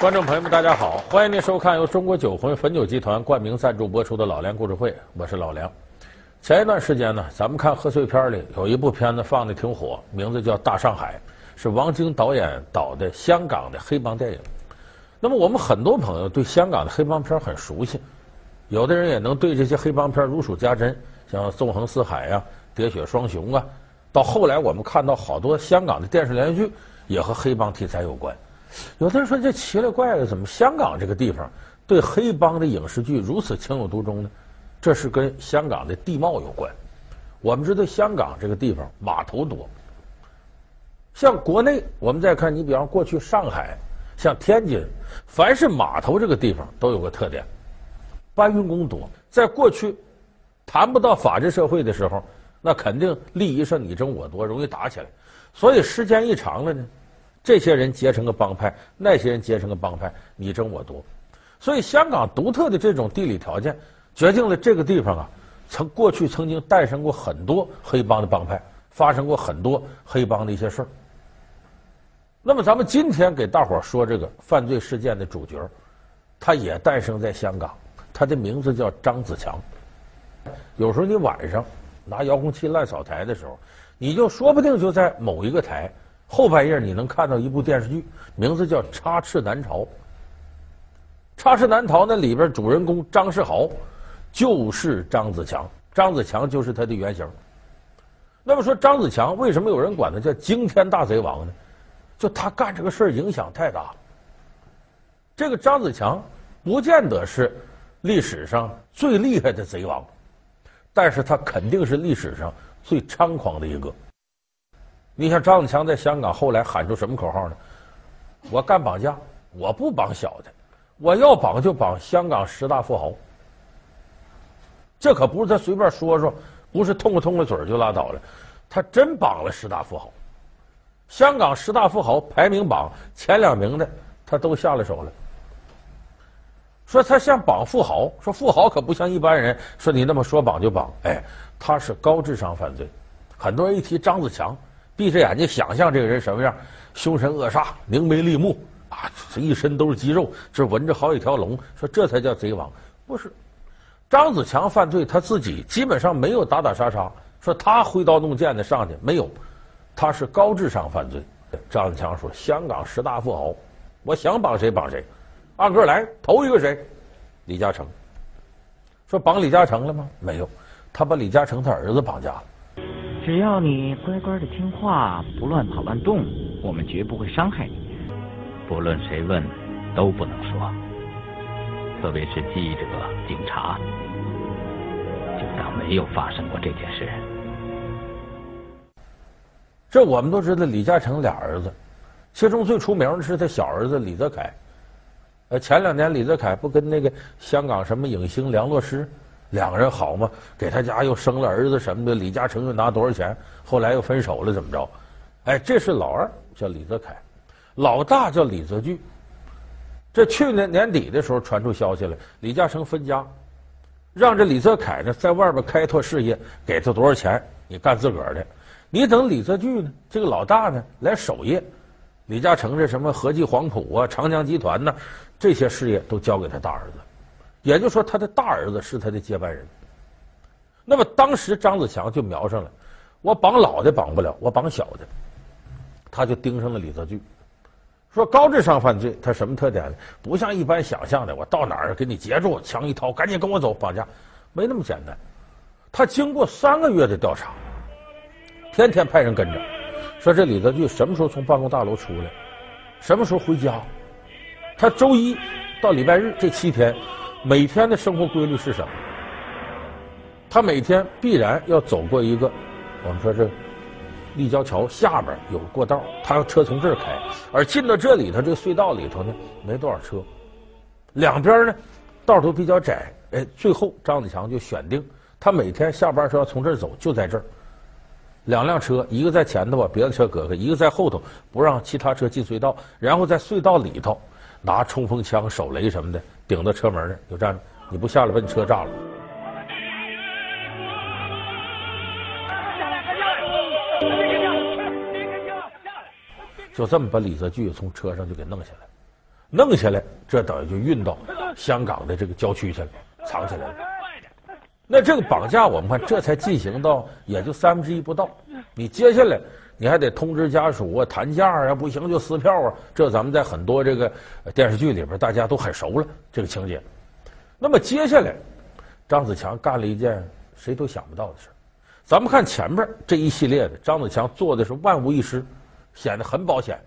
观众朋友们，大家好！欢迎您收看由中国酒魂汾酒集团冠名赞助播出的《老梁故事会》，我是老梁。前一段时间呢，咱们看贺岁片里有一部片子放的挺火，名字叫《大上海》，是王晶导演导的香港的黑帮电影。那么我们很多朋友对香港的黑帮片很熟悉，有的人也能对这些黑帮片如数家珍，像《纵横四海》啊，《喋血双雄》啊。到后来我们看到好多香港的电视连续剧也和黑帮题材有关。有的人说这奇了怪了，怎么香港这个地方对黑帮的影视剧如此情有独钟呢？这是跟香港的地貌有关。我们知道香港这个地方码头多，像国内我们再看，你比方过去上海、像天津，凡是码头这个地方都有个特点，搬运工多。在过去谈不到法治社会的时候，那肯定利益上你争我夺，容易打起来。所以时间一长了呢。这些人结成个帮派，那些人结成个帮派，你争我夺，所以香港独特的这种地理条件，决定了这个地方啊，曾过去曾经诞生过很多黑帮的帮派，发生过很多黑帮的一些事儿。那么咱们今天给大伙儿说这个犯罪事件的主角，他也诞生在香港，他的名字叫张子强。有时候你晚上拿遥控器乱扫台的时候，你就说不定就在某一个台。后半夜你能看到一部电视剧，名字叫《插翅难逃》。《插翅难逃》那里边主人公张世豪就是张子强，张子强就是他的原型。那么说张子强为什么有人管他叫惊天大贼王呢？就他干这个事儿影响太大。这个张子强不见得是历史上最厉害的贼王，但是他肯定是历史上最猖狂的一个。你像张子强在香港后来喊出什么口号呢？我干绑架，我不绑小的，我要绑就绑香港十大富豪。这可不是他随便说说，不是通个通个嘴就拉倒了，他真绑了十大富豪。香港十大富豪排名榜前两名的，他都下了手了。说他像绑富豪，说富豪可不像一般人，说你那么说绑就绑，哎，他是高智商犯罪。很多人一提张子强。闭着眼睛想象这个人什么样，凶神恶煞、凝眉立目啊，这一身都是肌肉，这纹着好几条龙，说这才叫贼王。不是，张子强犯罪他自己基本上没有打打杀杀，说他挥刀弄剑的上去没有，他是高智商犯罪。张子强说：“香港十大富豪，我想绑谁绑谁，按个来，头一个谁？李嘉诚。说绑李嘉诚了吗？没有，他把李嘉诚他儿子绑架了。”只要你乖乖的听话，不乱跑乱动，我们绝不会伤害你。不论谁问，都不能说。特别是记者、警察，就当没有发生过这件事。这我们都知道，李嘉诚俩儿子，其中最出名的是他小儿子李泽楷。呃，前两年李泽楷不跟那个香港什么影星梁洛施。两个人好吗？给他家又生了儿子什么的，李嘉诚又拿多少钱？后来又分手了，怎么着？哎，这是老二，叫李泽楷，老大叫李泽钜。这去年年底的时候传出消息来，李嘉诚分家，让这李泽楷呢在外边开拓事业，给他多少钱？你干自个儿的。你等李泽钜呢，这个老大呢来守业，李嘉诚这什么和记黄埔啊、长江集团呐，这些事业都交给他大儿子。也就是说，他的大儿子是他的接班人。那么当时张子强就瞄上了，我绑老的绑不了，我绑小的。他就盯上了李泽巨，说高智商犯罪，他什么特点呢？不像一般想象的，我到哪儿给你截住，枪一掏，赶紧跟我走，绑架，没那么简单。他经过三个月的调查，天天派人跟着，说这李泽巨什么时候从办公大楼出来，什么时候回家，他周一到礼拜日这七天。每天的生活规律是什么？他每天必然要走过一个，我们说这立交桥下边有过道，他要车从这儿开，而进到这里头这个隧道里头呢，没多少车，两边呢道都比较窄，哎，最后张子强就选定他每天下班时候要从这儿走，就在这儿，两辆车，一个在前头把别的车隔开，一个在后头不让其他车进隧道，然后在隧道里头拿冲锋枪、手雷什么的。顶到车门呢，就站着，你不下来把你车炸了。就这么把李泽钜从车上就给弄下来。弄下来，这等于就运到香港的这个郊区去了，藏起来了。那这个绑架，我们看这才进行到也就三分之一不到。你接下来你还得通知家属啊，谈价啊，不行就撕票啊。这咱们在很多这个电视剧里边大家都很熟了这个情节。那么接下来，张子强干了一件谁都想不到的事。咱们看前面这一系列的，张子强做的是万无一失，显得很保险。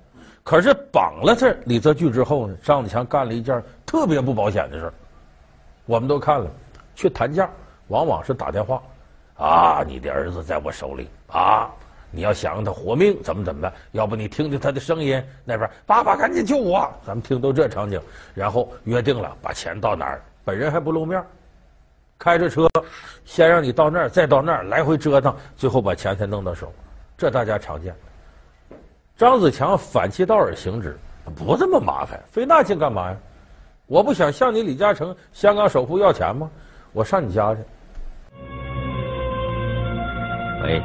可是绑了这李泽钜之后呢，张子强干了一件特别不保险的事。我们都看了，去谈价。往往是打电话，啊，你的儿子在我手里啊，你要想让他活命，怎么怎么的？要不你听听他的声音，那边爸爸赶紧救我，咱们听到这场景，然后约定了把钱到哪儿，本人还不露面，开着车先让你到那儿，再到那儿来回折腾，最后把钱才弄到手，这大家常见。张子强反其道而行之，不这么麻烦，费那劲干嘛呀？我不想向你李嘉诚香港首富要钱吗？我上你家去。喂，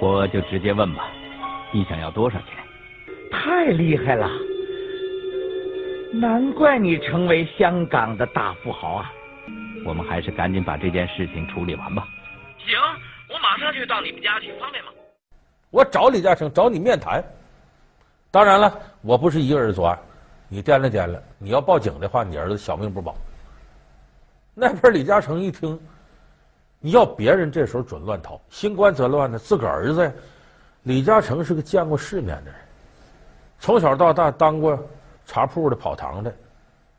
我就直接问吧，你想要多少钱？太厉害了，难怪你成为香港的大富豪啊！我们还是赶紧把这件事情处理完吧。行，我马上就到你们家去，方便吗？我找李嘉诚，找你面谈。当然了，我不是一个人作案，你掂量掂量，你要报警的话，你儿子小命不保。那边李嘉诚一听。你要别人这时候准乱逃，新官则乱呢。自个儿子，李嘉诚是个见过世面的人，从小到大当过茶铺的跑堂的，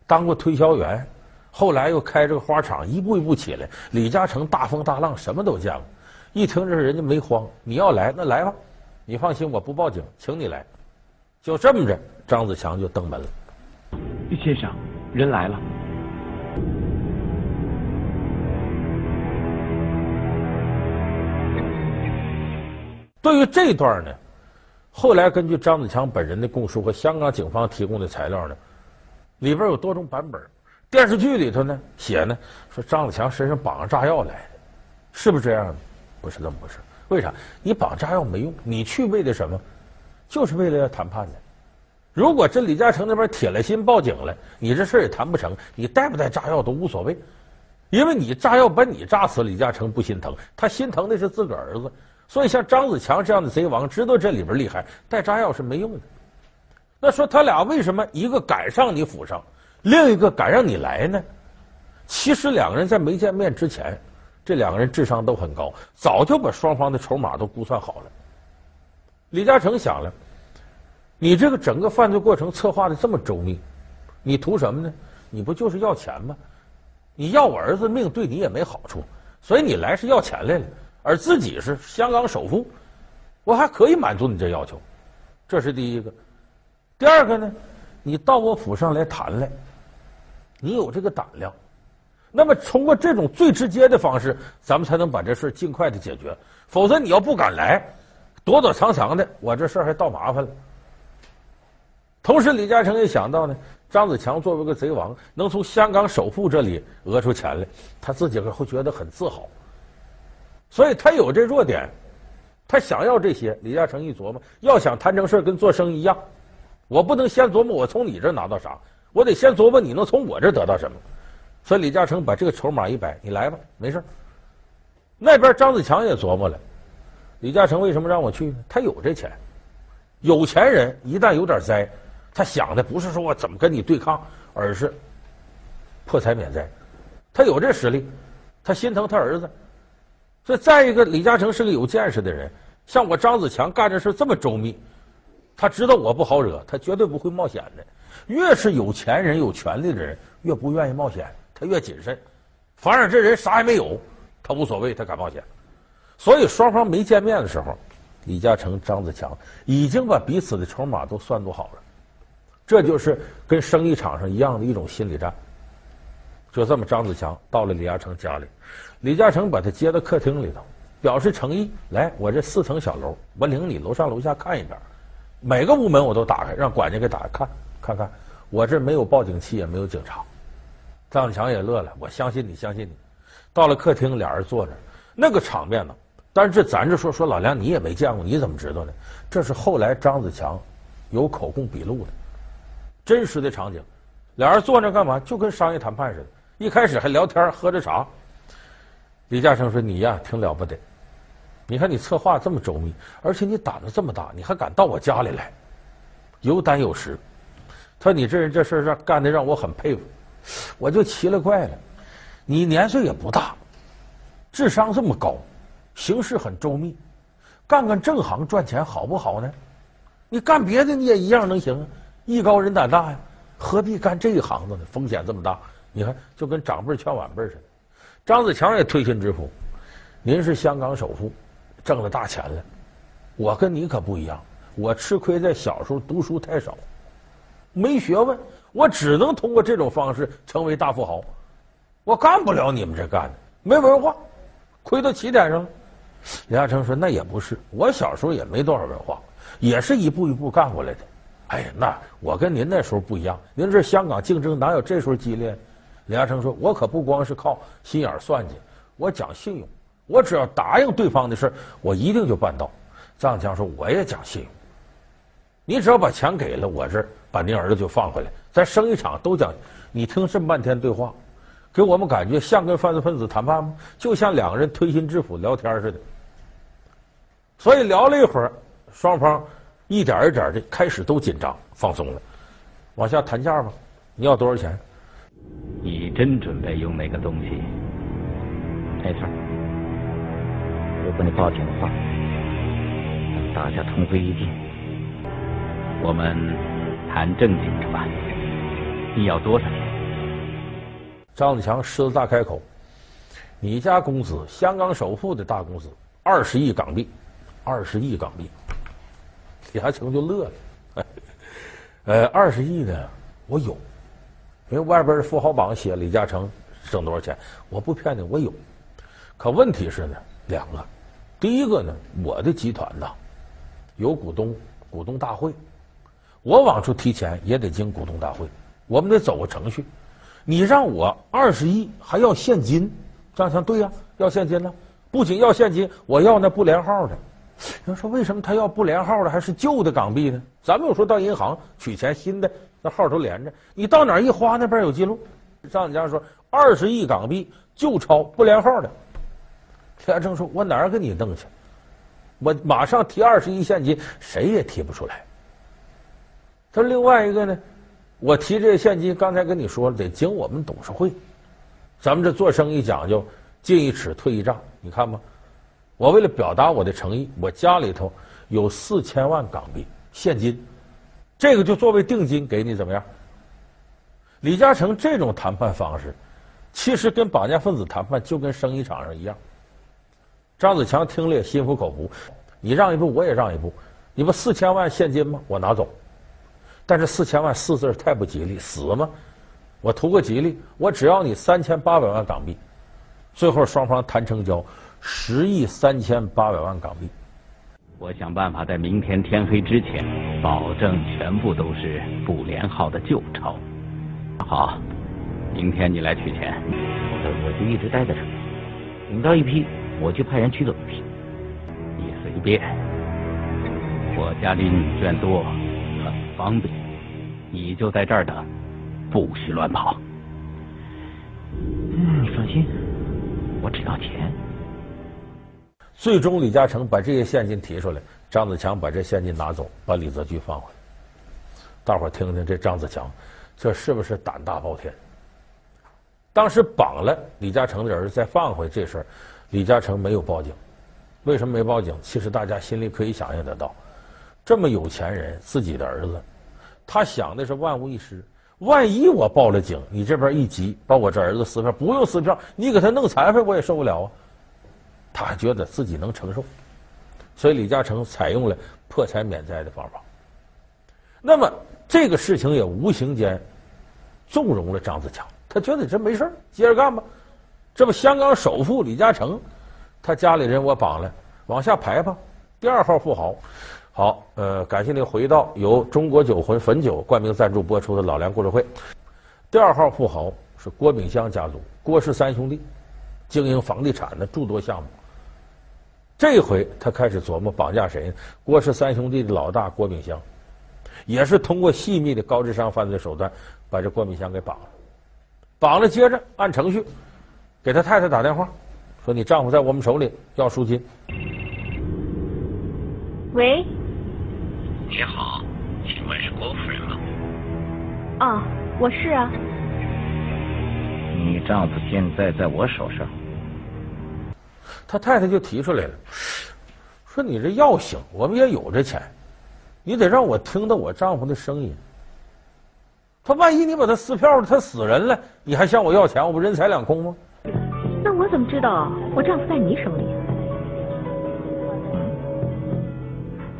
当过推销员，后来又开这个花厂，一步一步起来。李嘉诚大风大浪什么都见过，一听这人家没慌，你要来那来吧，你放心，我不报警，请你来。就这么着，张子强就登门了。先生，人来了。对于这段呢，后来根据张子强本人的供述和香港警方提供的材料呢，里边有多种版本。电视剧里头呢写呢说张子强身上绑着炸药来的，是不是这样的？不是这么回事。为啥？你绑炸药没用，你去为的什么？就是为了要谈判的。如果这李嘉诚那边铁了心报警了，你这事也谈不成。你带不带炸药都无所谓，因为你炸药把你炸死，李嘉诚不心疼，他心疼的是自个儿子。所以，像张子强这样的贼王，知道这里边厉害，带炸药是没用的。那说他俩为什么一个敢上你府上，另一个敢让你来呢？其实两个人在没见面之前，这两个人智商都很高，早就把双方的筹码都估算好了。李嘉诚想了，你这个整个犯罪过程策划的这么周密，你图什么呢？你不就是要钱吗？你要我儿子命，对你也没好处，所以你来是要钱来了。而自己是香港首富，我还可以满足你这要求，这是第一个。第二个呢，你到我府上来谈来，你有这个胆量，那么通过这种最直接的方式，咱们才能把这事尽快的解决。否则你要不敢来，躲躲藏藏的，我这事儿还倒麻烦了。同时，李嘉诚也想到呢，张子强作为个贼王，能从香港首富这里讹出钱来，他自己会觉得很自豪。所以他有这弱点，他想要这些。李嘉诚一琢磨，要想谈成事跟做生意一样，我不能先琢磨我从你这拿到啥，我得先琢磨你能从我这得到什么。所以李嘉诚把这个筹码一摆，你来吧，没事。那边张子强也琢磨了，李嘉诚为什么让我去呢？他有这钱，有钱人一旦有点灾，他想的不是说我怎么跟你对抗，而是破财免灾。他有这实力，他心疼他儿子。这再一个，李嘉诚是个有见识的人，像我张子强干这事这么周密，他知道我不好惹，他绝对不会冒险的。越是有钱人、有权力的人，越不愿意冒险，他越谨慎。反而这人啥也没有，他无所谓，他敢冒险。所以双方没见面的时候，李嘉诚、张子强已经把彼此的筹码都算计好了。这就是跟生意场上一样的一种心理战。就这么，张子强到了李嘉诚家里。李嘉诚把他接到客厅里头，表示诚意。来，我这四层小楼，我领你楼上楼下看一遍，每个屋门我都打开，让管家给打开看，看看。我这没有报警器，也没有警察。张子强也乐了，我相信你，相信你。到了客厅，俩人坐着，那个场面呢？但是咱这说说老梁，你也没见过，你怎么知道呢？这是后来张子强有口供笔录的。真实的场景。俩人坐那干嘛？就跟商业谈判似的。一开始还聊天，喝着茶。李嘉诚说：“你呀，挺了不得。你看你策划这么周密，而且你胆子这么大，你还敢到我家里来，有胆有识。他说你这人这事儿干的让我很佩服。我就奇了怪了，你年岁也不大，智商这么高，行事很周密，干干正行赚钱好不好呢？你干别的你也一样能行，艺高人胆大呀，何必干这一行子呢？风险这么大。”你看，就跟长辈劝晚辈似的。张子强也推心置腹：“您是香港首富，挣了大钱了。我跟你可不一样，我吃亏在小时候读书太少，没学问，我只能通过这种方式成为大富豪。我干不了你们这干的，没文化，亏到起点上了。”李嘉诚说：“那也不是，我小时候也没多少文化，也是一步一步干过来的。哎呀，那我跟您那时候不一样，您这香港竞争哪有这时候激烈？”李嘉诚说：“我可不光是靠心眼算计，我讲信用。我只要答应对方的事我一定就办到。”张强说：“我也讲信用。你只要把钱给了，我这把您儿子就放回来。咱生意场都讲，你听这么半天对话，给我们感觉像跟犯罪分子谈判吗？就像两个人推心置腹聊天似的。所以聊了一会儿，双方一点一点的开始都紧张放松了，往下谈价吧。你要多少钱？”你真准备用那个东西？没错。如果你报警的话，大家同归于尽。我们谈正经的吧。你要多少？张子强狮子大开口：“你家公司，香港首富的大公司，二十亿港币，二十亿港币。”李嘉诚就乐了。呃，二十亿呢，我有。因为外边的富豪榜写李嘉诚挣多少钱，我不骗你，我有。可问题是呢，两个，第一个呢，我的集团呐有股东，股东大会，我往出提钱也得经股东大会，我们得走个程序。你让我二十亿还要现金，张强对呀，要现金呢。不仅要现金，我要那不连号的。人说为什么他要不连号的，还是旧的港币呢？咱们有时候到银行取钱，新的。那号都连着，你到哪一花，那边有记录。张子强说：“二十亿港币旧钞不连号的。”李嘉诚说：“我哪儿给你弄去？我马上提二十亿现金，谁也提不出来。”他说：“另外一个呢，我提这个现金，刚才跟你说了，得经我们董事会。咱们这做生意讲究进一尺退一丈，你看吧。我为了表达我的诚意，我家里头有四千万港币现金。”这个就作为定金给你怎么样？李嘉诚这种谈判方式，其实跟绑架分子谈判就跟生意场上一样。张子强听了也心服口服，你让一步我也让一步，你不四千万现金吗？我拿走，但是四千万四字太不吉利，死吗？我图个吉利，我只要你三千八百万港币。最后双方谈成交，十亿三千八百万港币。我想办法在明天天黑之前，保证全部都是不连号的旧钞。好，明天你来取钱，我我就一直待在这里，领到一批，我就派人取走一批。你随便，我家里女眷多，很方便，你就在这儿等，不许乱跑。嗯，你放心，我只要钱。最终，李嘉诚把这些现金提出来，张子强把这现金拿走，把李泽钜放回来。大伙儿听听，这张子强这是不是胆大包天？当时绑了李嘉诚的儿子再放回这事儿，李嘉诚没有报警。为什么没报警？其实大家心里可以想象得到，这么有钱人自己的儿子，他想的是万无一失。万一我报了警，你这边一急把我这儿子撕票，不用撕票，你给他弄残废，我也受不了啊。他觉得自己能承受，所以李嘉诚采用了破财免灾的方法。那么这个事情也无形间纵容了张子强，他觉得这没事接着干吧。这不，香港首富李嘉诚，他家里人我绑了，往下排吧。第二号富豪，好，呃，感谢您回到由中国酒魂汾酒冠名赞助播出的老梁故事会。第二号富豪是郭炳湘家族，郭氏三兄弟，经营房地产的诸多项目。这回他开始琢磨绑架谁呢？郭氏三兄弟的老大郭炳湘，也是通过细密的高智商犯罪手段把这郭炳湘给绑了。绑了，接着按程序给他太太打电话，说你丈夫在我们手里要赎金。喂，你好，请问是郭夫人吗？啊，我是啊。你丈夫现在在我手上。他太太就提出来了，说你这药行，我们也有这钱，你得让我听到我丈夫的声音。他万一你把他撕票了，他死人了，你还向我要钱，我不人财两空吗？那我怎么知道我丈夫在你手里？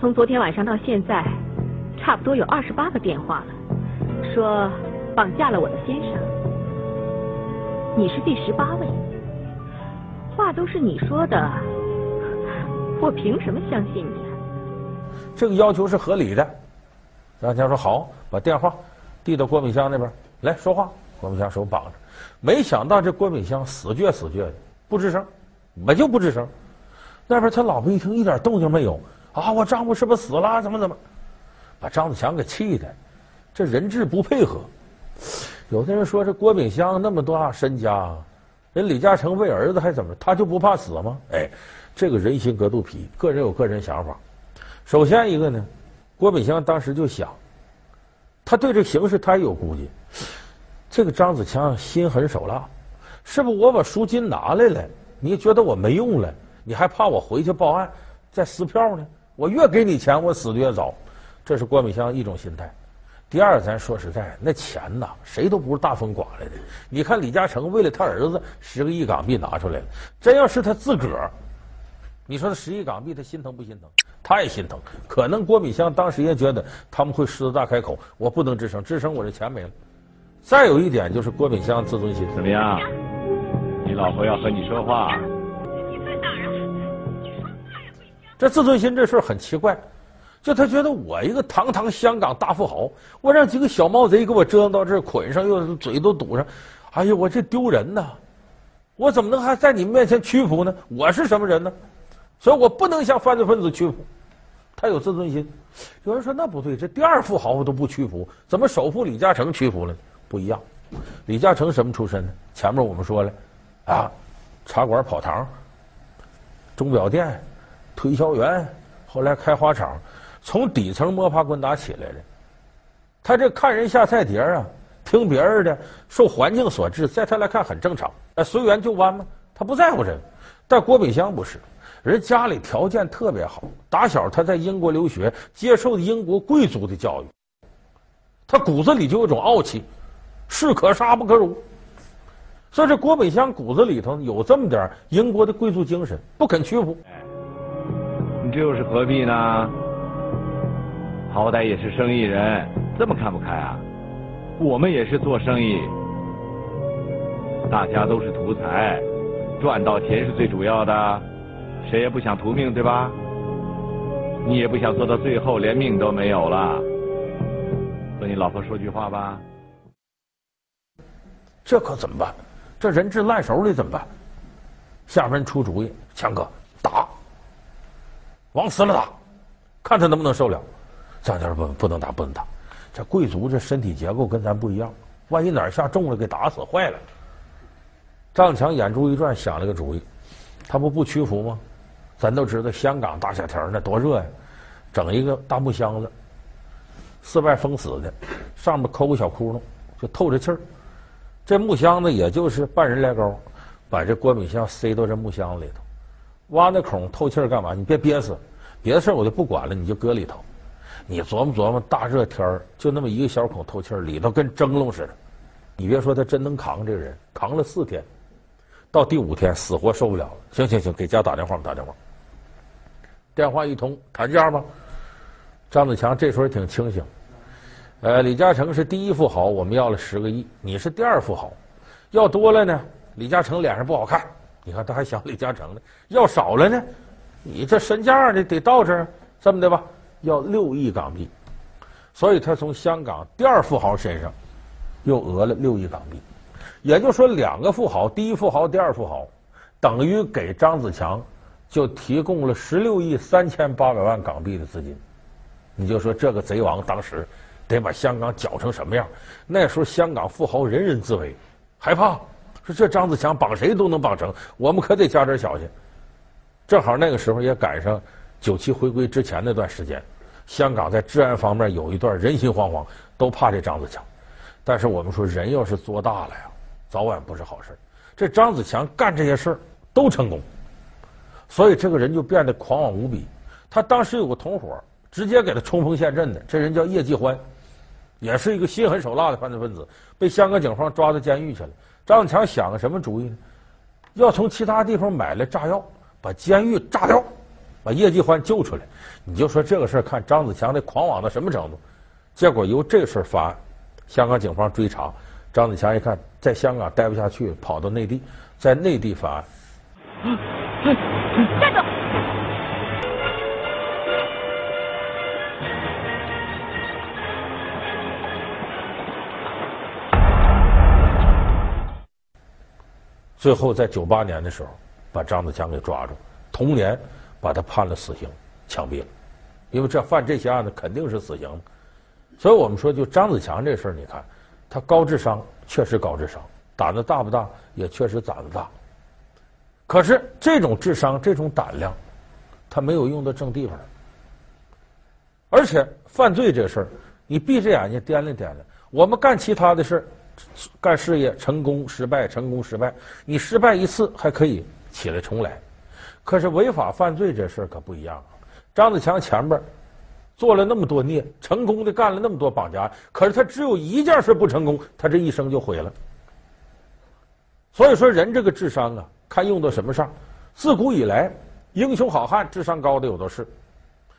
从昨天晚上到现在，差不多有二十八个电话了，说绑架了我的先生，你是第十八位。话都是你说的，我凭什么相信你？这个要求是合理的。张强说好，把电话递到郭敏香那边来说话。郭敏香手绑着，没想到这郭敏香死倔死倔的，不吱声，我就不吱声。那边他老婆一听，一点动静没有啊！我丈夫是不是死了？怎么怎么？把张子强给气的，这人质不配合。有的人说这郭炳香那么大身家。人李嘉诚为儿子还怎么？他就不怕死吗？哎，这个人心隔肚皮，个人有个人想法。首先一个呢，郭敏香当时就想，他对这形势他也有估计。这个张子强心狠手辣，是不我把赎金拿来了，你觉得我没用了，你还怕我回去报案再撕票呢？我越给你钱，我死的越早。这是郭敏香一种心态。第二，咱说实在，那钱呐，谁都不是大风刮来的。你看李嘉诚为了他儿子十个亿港币拿出来了，真要是他自个儿，你说他十亿港币他心疼不心疼？他也心疼。可能郭敏湘当时也觉得他们会狮子大开口，我不能吱声，吱声我这钱没了。再有一点就是郭敏湘自尊心怎么样？你老婆要和你说话。这自尊心这事儿很奇怪。就他觉得我一个堂堂香港大富豪，我让几个小毛贼给我折腾到这儿，捆上又嘴都堵上，哎呀，我这丢人呐！我怎么能还在你们面前屈服呢？我是什么人呢？所以我不能向犯罪分子屈服。他有自尊心。有人说那不对，这第二富豪都不屈服，怎么首富李嘉诚屈服了？不一样。李嘉诚什么出身呢？前面我们说了，啊，茶馆跑堂，钟表店，推销员，后来开花厂。从底层摸爬滚打起来的，他这看人下菜碟啊，听别人的，受环境所致，在他来看很正常。哎，随缘就弯嘛，他不在乎这个。但郭炳湘不是，人家里条件特别好，打小他在英国留学，接受的英国贵族的教育，他骨子里就有种傲气，士可杀不可辱。所以这郭炳湘骨子里头有这么点英国的贵族精神，不肯屈服。你这又是何必呢？好歹也是生意人，这么看不开啊？我们也是做生意，大家都是图财，赚到钱是最主要的，谁也不想图命，对吧？你也不想做到最后连命都没有了。和你老婆说句话吧。这可怎么办？这人质烂手里怎么办？下面人出主意，强哥打，往死了打，看他能不能受了。张家不不能打，不能打。这贵族这身体结构跟咱不一样，万一哪儿下重了，给打死坏了。张强眼珠一转，想了个主意，他不不屈服吗？咱都知道香港大夏天那多热呀，整一个大木箱子，四外封死的，上面抠个小窟窿，就透着气儿。这木箱子也就是半人来高，把这郭敏香塞到这木箱子里头，挖那孔透气儿干嘛？你别憋死，别的事儿我就不管了，你就搁里头。你琢磨琢磨，大热天儿就那么一个小孔透气儿，里头跟蒸笼似的。你别说他真能扛，这个人扛了四天，到第五天死活受不了了。行行行，给家打电话，打电话。电话一通，谈价吧。张子强这时候挺清醒。呃，李嘉诚是第一富豪，我们要了十个亿。你是第二富豪，要多了呢，李嘉诚脸上不好看。你看他还想李嘉诚呢。要少了呢，你这身价得得到这儿，这么的吧。要六亿港币，所以他从香港第二富豪身上又讹了六亿港币，也就是说，两个富豪，第一富豪、第二富豪，等于给张子强就提供了十六亿三千八百万港币的资金。你就说这个贼王当时得把香港搅成什么样？那时候香港富豪人人自危，害怕说这张子强绑谁都能绑成，我们可得加点小心。正好那个时候也赶上九七回归之前那段时间，香港在治安方面有一段人心惶惶，都怕这张子强。但是我们说人要是做大了呀，早晚不是好事。这张子强干这些事儿都成功，所以这个人就变得狂妄无比。他当时有个同伙，直接给他冲锋陷阵的，这人叫叶继欢，也是一个心狠手辣的犯罪分子，被香港警方抓到监狱去了。张子强想个什么主意呢？要从其他地方买来炸药，把监狱炸掉，把叶继欢救出来。你就说这个事儿，看张子强的狂妄到什么程度？结果由这事儿发案，香港警方追查。张子强一看，在香港待不下去，跑到内地，在内地发案。站住！最后在九八年的时候，把张子强给抓住，同年把他判了死刑，枪毙了。因为这犯这些案子肯定是死刑，所以我们说，就张子强这事儿，你看。他高智商，确实高智商，胆子大不大？也确实胆子大。可是这种智商、这种胆量，他没有用到正地方。而且犯罪这事儿，你闭着眼睛掂量掂量。我们干其他的事儿，干事业成功失败，成功失败，你失败一次还可以起来重来。可是违法犯罪这事儿可不一样。张子强前边。做了那么多孽，成功的干了那么多绑架案，可是他只有一件事不成功，他这一生就毁了。所以说，人这个智商啊，看用到什么上。自古以来，英雄好汉智商高的有的是，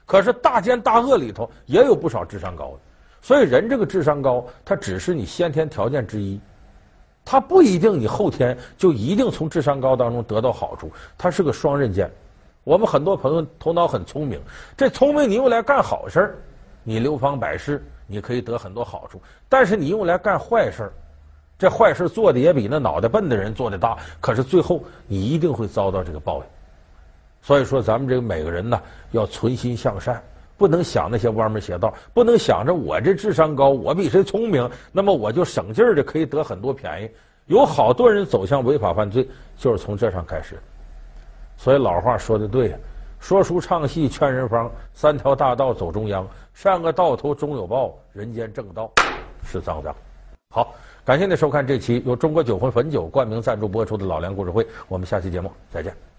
可是大奸大恶里头也有不少智商高的。所以，人这个智商高，他只是你先天条件之一，他不一定你后天就一定从智商高当中得到好处，他是个双刃剑。我们很多朋友头脑很聪明，这聪明你用来干好事你流芳百世，你可以得很多好处；但是你用来干坏事这坏事做的也比那脑袋笨的人做的大，可是最后你一定会遭到这个报应。所以说，咱们这个每个人呢，要存心向善，不能想那些歪门邪道，不能想着我这智商高，我比谁聪明，那么我就省劲儿的可以得很多便宜。有好多人走向违法犯罪，就是从这上开始。所以老话说的对，说书唱戏劝人方，三条大道走中央，善恶到头终有报，人间正道是脏脏。好，感谢您收看这期由中国酒魂汾酒冠名赞助播出的老梁故事会，我们下期节目再见。